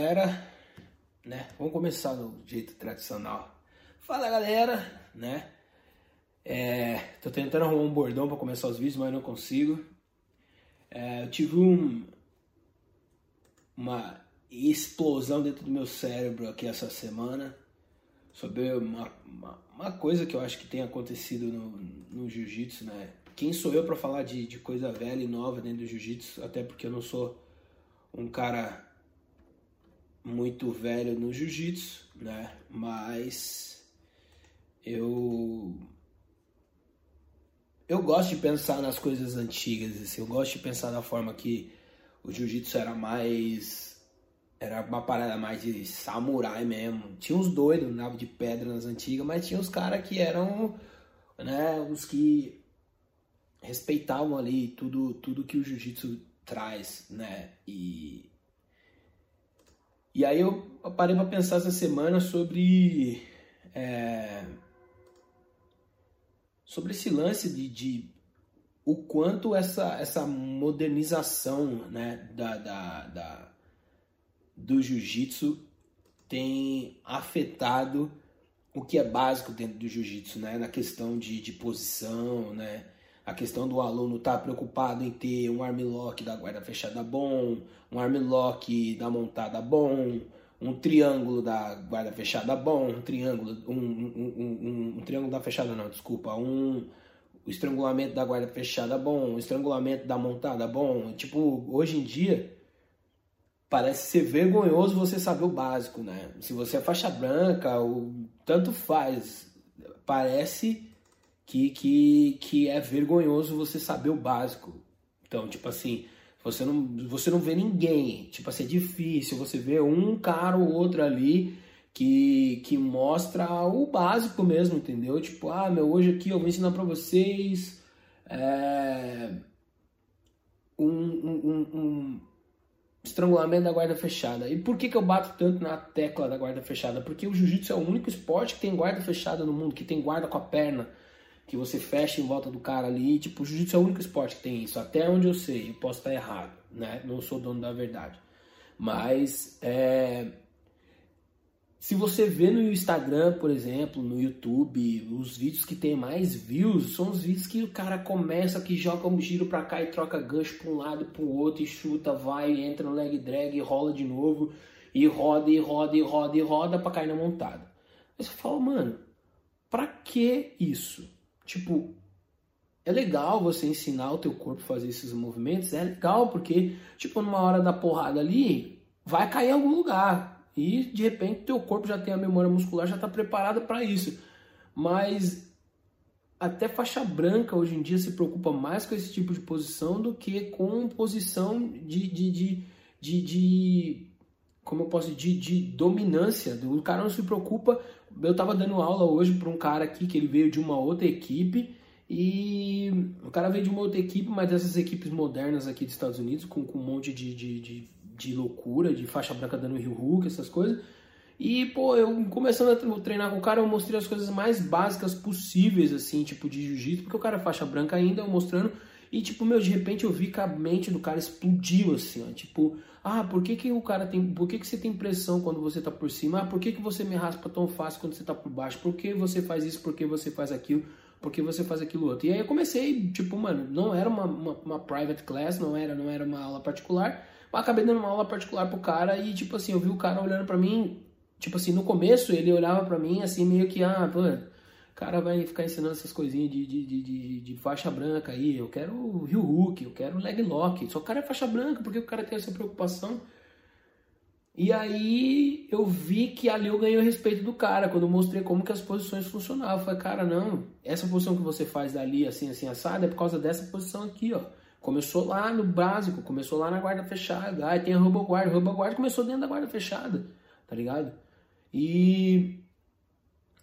Galera, né? Vamos começar do jeito tradicional. Fala galera, né? É, tô tentando arrumar um bordão para começar os vídeos, mas não consigo. É, eu tive um, uma explosão dentro do meu cérebro aqui essa semana sobre uma, uma, uma coisa que eu acho que tem acontecido no, no jiu-jitsu, né? Quem sou eu para falar de, de coisa velha e nova dentro do jiu-jitsu? Até porque eu não sou um cara muito velho no jiu-jitsu, né? Mas eu eu gosto de pensar nas coisas antigas, assim, eu gosto de pensar na forma que o jiu-jitsu era mais era uma parada mais de samurai mesmo. Tinha uns doidos, nave de pedra nas antigas, mas tinha os caras que eram, né, os que respeitavam ali tudo tudo que o jiu-jitsu traz, né? E e aí eu parei para pensar essa semana sobre é, sobre esse lance de, de, o quanto essa, essa modernização né, da, da, da do jiu-jitsu tem afetado o que é básico dentro do jiu-jitsu, né? Na questão de, de posição, né? A questão do aluno estar tá preocupado em ter um armlock da guarda fechada bom, um armlock da montada bom, um triângulo da guarda fechada bom, um triângulo, um, um, um, um triângulo da fechada não, desculpa, um o estrangulamento da guarda fechada bom, o estrangulamento da montada bom, tipo, hoje em dia parece ser vergonhoso você saber o básico, né? Se você é faixa branca, o tanto faz, parece que, que, que é vergonhoso você saber o básico. Então, tipo assim, você não, você não vê ninguém. Tipo assim, é difícil você ver um cara ou outro ali que, que mostra o básico mesmo, entendeu? Tipo, ah, meu, hoje aqui eu vou ensinar pra vocês é, um, um, um, estrangulamento da guarda fechada. E por que, que eu bato tanto na tecla da guarda fechada? Porque o jiu-jitsu é o único esporte que tem guarda fechada no mundo, que tem guarda com a perna que você fecha em volta do cara ali. Tipo, o jiu-jitsu é o único esporte que tem isso. Até onde eu sei, eu posso estar errado, né? Não sou dono da verdade. Mas, é... se você vê no Instagram, por exemplo, no YouTube, os vídeos que tem mais views são os vídeos que o cara começa, que joga um giro pra cá e troca gancho pra um lado e pro outro, e chuta, vai, entra no leg drag, rola de novo, e roda, e roda, e roda, e roda pra cair na montada. Aí você fala, mano, pra que isso? Tipo, é legal você ensinar o teu corpo a fazer esses movimentos, é legal porque, tipo, numa hora da porrada ali, vai cair em algum lugar. E de repente teu corpo já tem a memória muscular, já está preparado para isso. Mas até faixa branca hoje em dia se preocupa mais com esse tipo de posição do que com posição de, de, de, de, de como eu posso dizer, de, dominância. O cara não se preocupa eu estava dando aula hoje para um cara aqui que ele veio de uma outra equipe e o cara veio de uma outra equipe, mas dessas equipes modernas aqui dos Estados Unidos, com, com um monte de, de, de, de loucura, de faixa branca dando rio hook, essas coisas. E, pô, eu começando a treinar com o cara, eu mostrei as coisas mais básicas possíveis, assim, tipo de jiu-jitsu, porque o cara é faixa branca ainda, eu mostrando e, tipo, meu, de repente eu vi que a mente do cara explodiu, assim, ó. Tipo, ah, por que, que o cara tem. Por que, que você tem pressão quando você tá por cima? Ah, por que, que você me raspa tão fácil quando você tá por baixo? Por que você faz isso? Por que você faz aquilo? Por que você faz aquilo outro? E aí eu comecei, tipo, mano, não era uma, uma, uma private class, não era, não era uma aula particular. Mas acabei dando uma aula particular pro cara e, tipo assim, eu vi o cara olhando pra mim. Tipo assim, no começo ele olhava pra mim assim, meio que, ah, pô cara vai ficar ensinando essas coisinhas de, de, de, de, faixa branca aí. Eu quero Rio Hook, eu quero leg lock. Só o cara é faixa branca, porque o cara tem essa preocupação. E aí eu vi que ali eu ganhei o respeito do cara, quando eu mostrei como que as posições funcionavam. Eu falei, cara, não, essa posição que você faz dali, assim, assim, assada, é por causa dessa posição aqui, ó. Começou lá no básico, começou lá na guarda fechada. Aí tem a rouba guarda, rouba guarda começou dentro da guarda fechada, tá ligado? E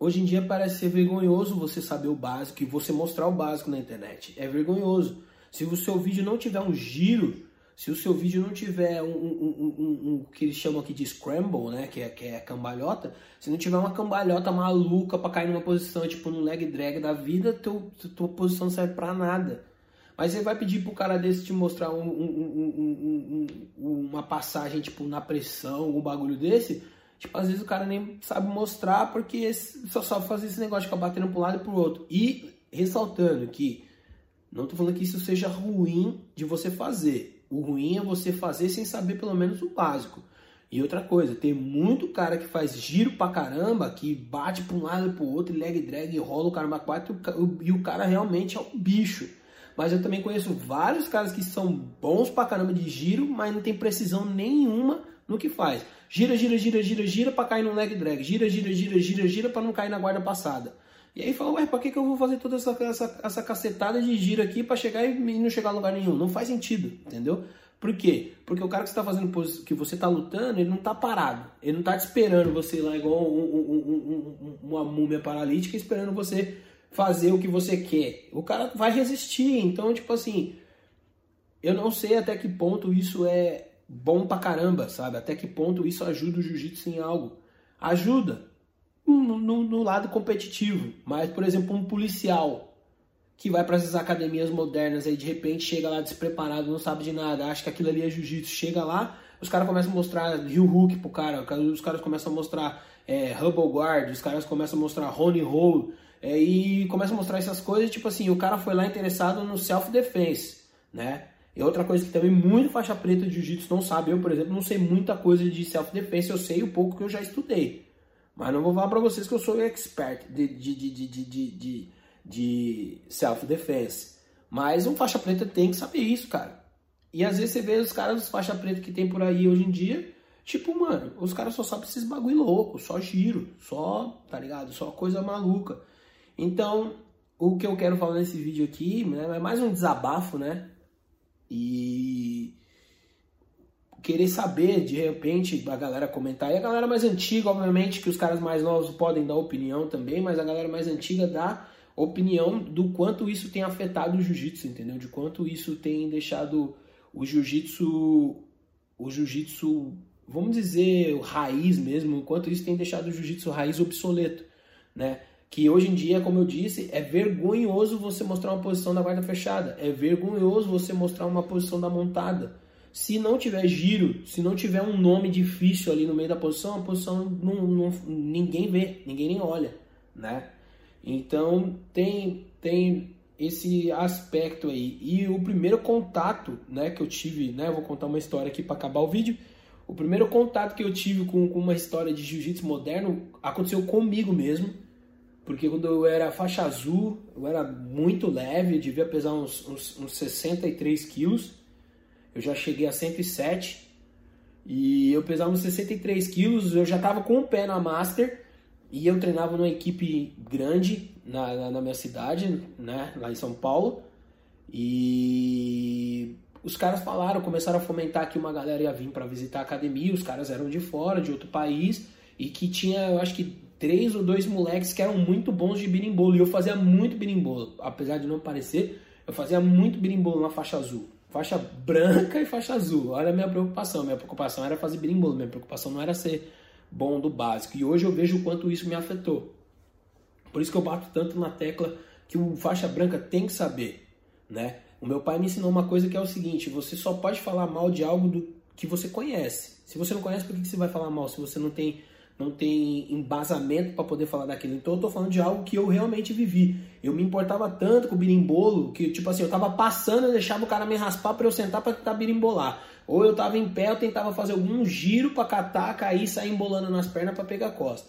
Hoje em dia parece ser vergonhoso você saber o básico e você mostrar o básico na internet. É vergonhoso. Se o seu vídeo não tiver um giro, se o seu vídeo não tiver um, um, um, um que eles chamam aqui de scramble, né, que é, que é cambalhota, se não tiver uma cambalhota maluca para cair numa posição, tipo no leg drag da vida, teu, tua posição não serve para nada. Mas você vai pedir pro cara desse te mostrar um, um, um, uma passagem, tipo, na pressão, algum bagulho desse. Tipo, às vezes o cara nem sabe mostrar porque só sabe fazer esse negócio de ficar batendo pro lado e pro outro. E ressaltando que não tô falando que isso seja ruim de você fazer. O ruim é você fazer sem saber pelo menos o básico. E outra coisa, tem muito cara que faz giro pra caramba, que bate pra um lado e pro outro, leg drag, rola o caramba 4 e o cara realmente é um bicho. Mas eu também conheço vários caras que são bons pra caramba de giro, mas não tem precisão nenhuma no que faz. Gira, gira, gira, gira, gira pra cair no leg drag. Gira, gira, gira, gira, gira pra não cair na guarda passada. E aí fala, ué, pra que, que eu vou fazer toda essa, essa, essa cacetada de giro aqui pra chegar e não chegar a lugar nenhum? Não faz sentido, entendeu? Por quê? Porque o cara que está fazendo que você está lutando, ele não está parado. Ele não está te esperando você lá igual um, um, um, uma múmia paralítica esperando você fazer o que você quer. O cara vai resistir. Então, tipo assim, eu não sei até que ponto isso é bom pra caramba, sabe? Até que ponto isso ajuda o jiu-jitsu em algo. Ajuda no, no, no, lado competitivo. Mas, por exemplo, um policial que vai para essas academias modernas aí de repente chega lá despreparado, não sabe de nada, acha que aquilo ali é jiu-jitsu, chega lá, os caras começam a mostrar Rio Hook pro cara, os caras começam a mostrar é, Hubble Guard, os caras começam a mostrar Ronnie Hole, é, e começam a mostrar essas coisas, tipo assim, o cara foi lá interessado no self-defense, né? E outra coisa que também muito faixa preta de jiu-jitsu não sabe, eu, por exemplo, não sei muita coisa de self-defense, eu sei o pouco que eu já estudei. Mas não vou falar pra vocês que eu sou expert de, de, de, de, de, de, de self-defense. Mas um faixa preta tem que saber isso, cara. E às vezes você vê os caras dos faixa preta que tem por aí hoje em dia, tipo, mano, os caras só sabem esses bagulho louco, só giro, só, tá ligado? Só coisa maluca. Então, o que eu quero falar nesse vídeo aqui né, é mais um desabafo, né? E querer saber, de repente, a galera comentar. E a galera mais antiga, obviamente, que os caras mais novos podem dar opinião também, mas a galera mais antiga dá opinião do quanto isso tem afetado o jiu-jitsu, entendeu? De quanto isso tem deixado o jiu-jitsu, o jiu-jitsu, vamos dizer, raiz mesmo, o quanto isso tem deixado o jiu-jitsu raiz obsoleto, né? Que hoje em dia, como eu disse, é vergonhoso você mostrar uma posição da guarda fechada, é vergonhoso você mostrar uma posição da montada. Se não tiver giro, se não tiver um nome difícil ali no meio da posição, a posição não, não ninguém vê, ninguém nem olha, né? Então tem, tem esse aspecto aí. E o primeiro contato né, que eu tive, né? vou contar uma história aqui para acabar o vídeo. O primeiro contato que eu tive com, com uma história de jiu-jitsu moderno aconteceu comigo mesmo. Porque quando eu era faixa azul, eu era muito leve, devia pesar uns, uns, uns 63 quilos. Eu já cheguei a 107. E eu pesava uns 63 quilos, eu já estava com o pé na Master. E eu treinava numa equipe grande na, na, na, minha cidade, né, lá em São Paulo. E os caras falaram, começaram a fomentar que uma galera ia vir para visitar a academia. Os caras eram de fora, de outro país, e que tinha, eu acho que três ou dois moleques que eram muito bons de birimbolo. E eu fazia muito birimbolo, apesar de não parecer, eu fazia muito birimbolo na faixa azul. Faixa branca e faixa azul. Olha a minha preocupação. Minha preocupação era fazer birimbolo, minha preocupação não era ser bom do básico. E hoje eu vejo o quanto isso me afetou. Por isso que eu bato tanto na tecla que o faixa branca tem que saber, né? O meu pai me ensinou uma coisa que é o seguinte: você só pode falar mal de algo do que você conhece. Se você não conhece, por que você vai falar mal? Se você não tem não tem embasamento para poder falar daquilo. Então eu tô falando de algo que eu realmente vivi. Eu me importava tanto com o birimbolo que, tipo assim, eu tava passando e deixava o cara me raspar para eu sentar para tentar birimbolar. Ou eu tava em pé, eu tentava fazer algum giro para catar, cair, sair embolando nas pernas para pegar a costa.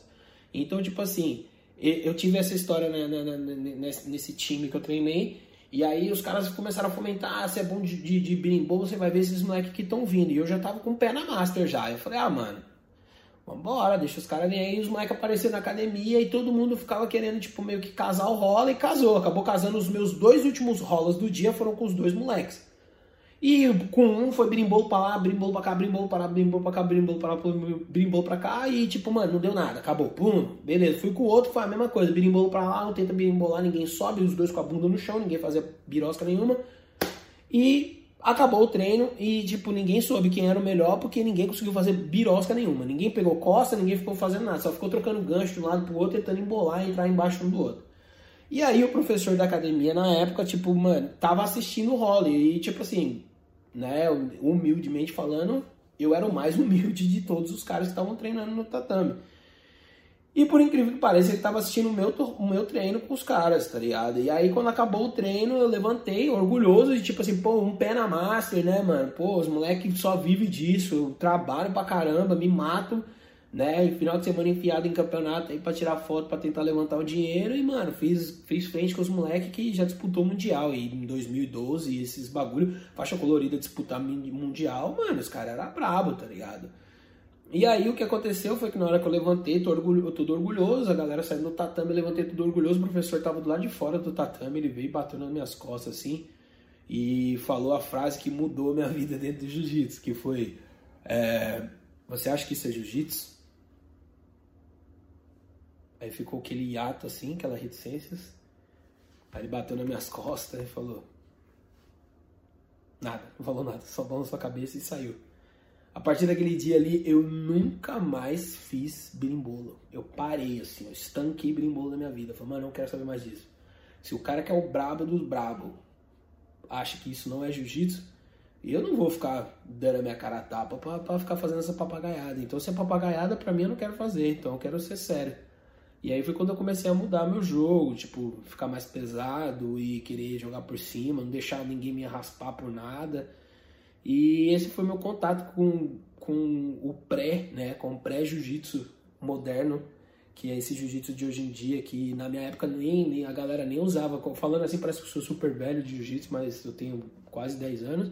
Então, tipo assim, eu tive essa história né, né, né, nesse time que eu treinei. E aí os caras começaram a fomentar, ah, se é bom de, de, de birimbolo, você vai ver esses moleques que estão vindo. E eu já tava com o pé na master já. Eu falei, ah, mano, vambora, deixa os caras virem aí. Os moleques apareceram na academia e todo mundo ficava querendo, tipo, meio que casar o rola e casou. Acabou casando os meus dois últimos rolas do dia, foram com os dois moleques. E com um foi brimbolo pra lá, brimbolo pra cá, brimbolo pra lá, brimbolo pra cá, brimbolo pra lá, brimbolo pra cá. E tipo, mano, não deu nada, acabou. Pum, beleza. Fui com o outro, foi a mesma coisa. Brimbolo pra lá, não tenta birimbolar, ninguém sobe, os dois com a bunda no chão, ninguém fazia birosca nenhuma. E acabou o treino e, tipo, ninguém soube quem era o melhor porque ninguém conseguiu fazer birosca nenhuma. Ninguém pegou costa, ninguém ficou fazendo nada, só ficou trocando gancho de um lado pro outro, tentando embolar e entrar embaixo um do outro. E aí o professor da academia na época, tipo, mano, tava assistindo o role. E tipo assim, né, humildemente falando, eu era o mais humilde de todos os caras que estavam treinando no tatame. E por incrível que pareça, ele tava assistindo o meu, o meu treino com os caras, tá ligado? E aí quando acabou o treino, eu levantei, orgulhoso de tipo assim, pô, um pé na master, né, mano? Pô, os moleques só vivem disso, eu trabalho pra caramba, me mato né? E final de semana enfiado em campeonato aí pra tirar foto, pra tentar levantar o dinheiro. E, mano, fiz, fiz frente com os moleques que já disputou Mundial aí em 2012, esses bagulho, faixa colorida disputar Mundial, mano, os caras eram brabo, tá ligado? E aí o que aconteceu foi que na hora que eu levantei, tô orgulho, tudo orgulhoso, a galera saindo do tatame, eu levantei tudo orgulhoso, o professor tava do lado de fora do tatame, ele veio e bateu nas minhas costas assim, e falou a frase que mudou a minha vida dentro do jiu-jitsu, que foi, é, você acha que isso é jiu-jitsu? Aí ficou aquele hiato assim, aquela reticências. Aí ele bateu nas minhas costas e falou: Nada, não falou nada, só na sua cabeça e saiu. A partir daquele dia ali, eu nunca mais fiz berimbolo. Eu parei assim, eu estanquei berimbolo na minha vida. falei, mano, não quero saber mais disso. Se o cara que é o brabo dos brabo acha que isso não é jiu-jitsu, eu não vou ficar dando a minha cara a tapa pra, pra ficar fazendo essa papagaiada. Então, se é papagaiada, pra mim eu não quero fazer. Então, eu quero ser sério. E aí foi quando eu comecei a mudar meu jogo, tipo, ficar mais pesado e querer jogar por cima, não deixar ninguém me raspar por nada. E esse foi meu contato com, com o pré, né, com o pré-jiu-jitsu moderno, que é esse jiu-jitsu de hoje em dia, que na minha época nem, nem a galera nem usava. Falando assim, parece que eu sou super velho de jiu-jitsu, mas eu tenho quase 10 anos.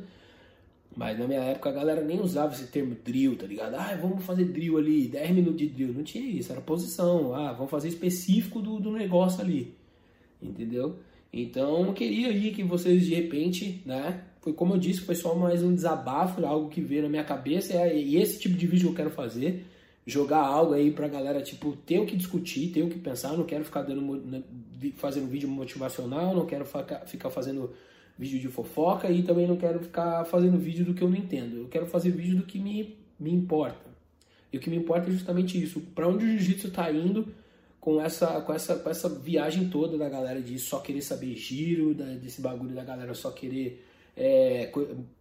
Mas na minha época a galera nem usava esse termo drill, tá ligado? Ah, vamos fazer drill ali, 10 minutos de drill. Não tinha isso, era posição. Ah, vamos fazer específico do, do negócio ali. Entendeu? Então eu queria aí que vocês de repente, né? Foi como eu disse, foi só mais um desabafo, algo que veio na minha cabeça. E esse tipo de vídeo que eu quero fazer. Jogar algo aí pra galera, tipo, ter o que discutir, ter o que pensar. Eu não quero ficar dando, né, fazendo vídeo motivacional, não quero ficar fazendo vídeo de fofoca e também não quero ficar fazendo vídeo do que eu não entendo. Eu quero fazer vídeo do que me, me importa. E o que me importa é justamente isso. Para onde o jiu-jitsu está indo com essa, com, essa, com essa viagem toda da galera de só querer saber giro, da, desse bagulho da galera só querer é,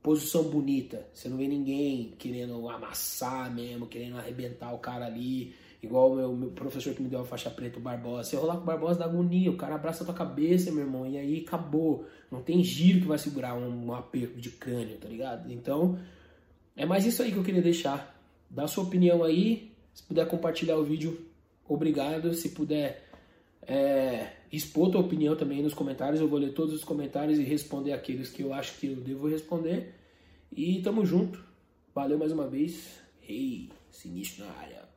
posição bonita. Você não vê ninguém querendo amassar mesmo, querendo arrebentar o cara ali. Igual o meu, meu, professor que me deu a faixa preta, o Barbosa. Você rolar com o Barbosa dá agonia, o cara abraça a tua cabeça, meu irmão, e aí acabou. Não tem giro que vai segurar um, um aperto de crânio, tá ligado? Então, é mais isso aí que eu queria deixar. Dá sua opinião aí. Se puder compartilhar o vídeo, obrigado. Se puder é, expor tua opinião também nos comentários, eu vou ler todos os comentários e responder aqueles que eu acho que eu devo responder. E tamo junto. Valeu mais uma vez. Hey, sinistro na área.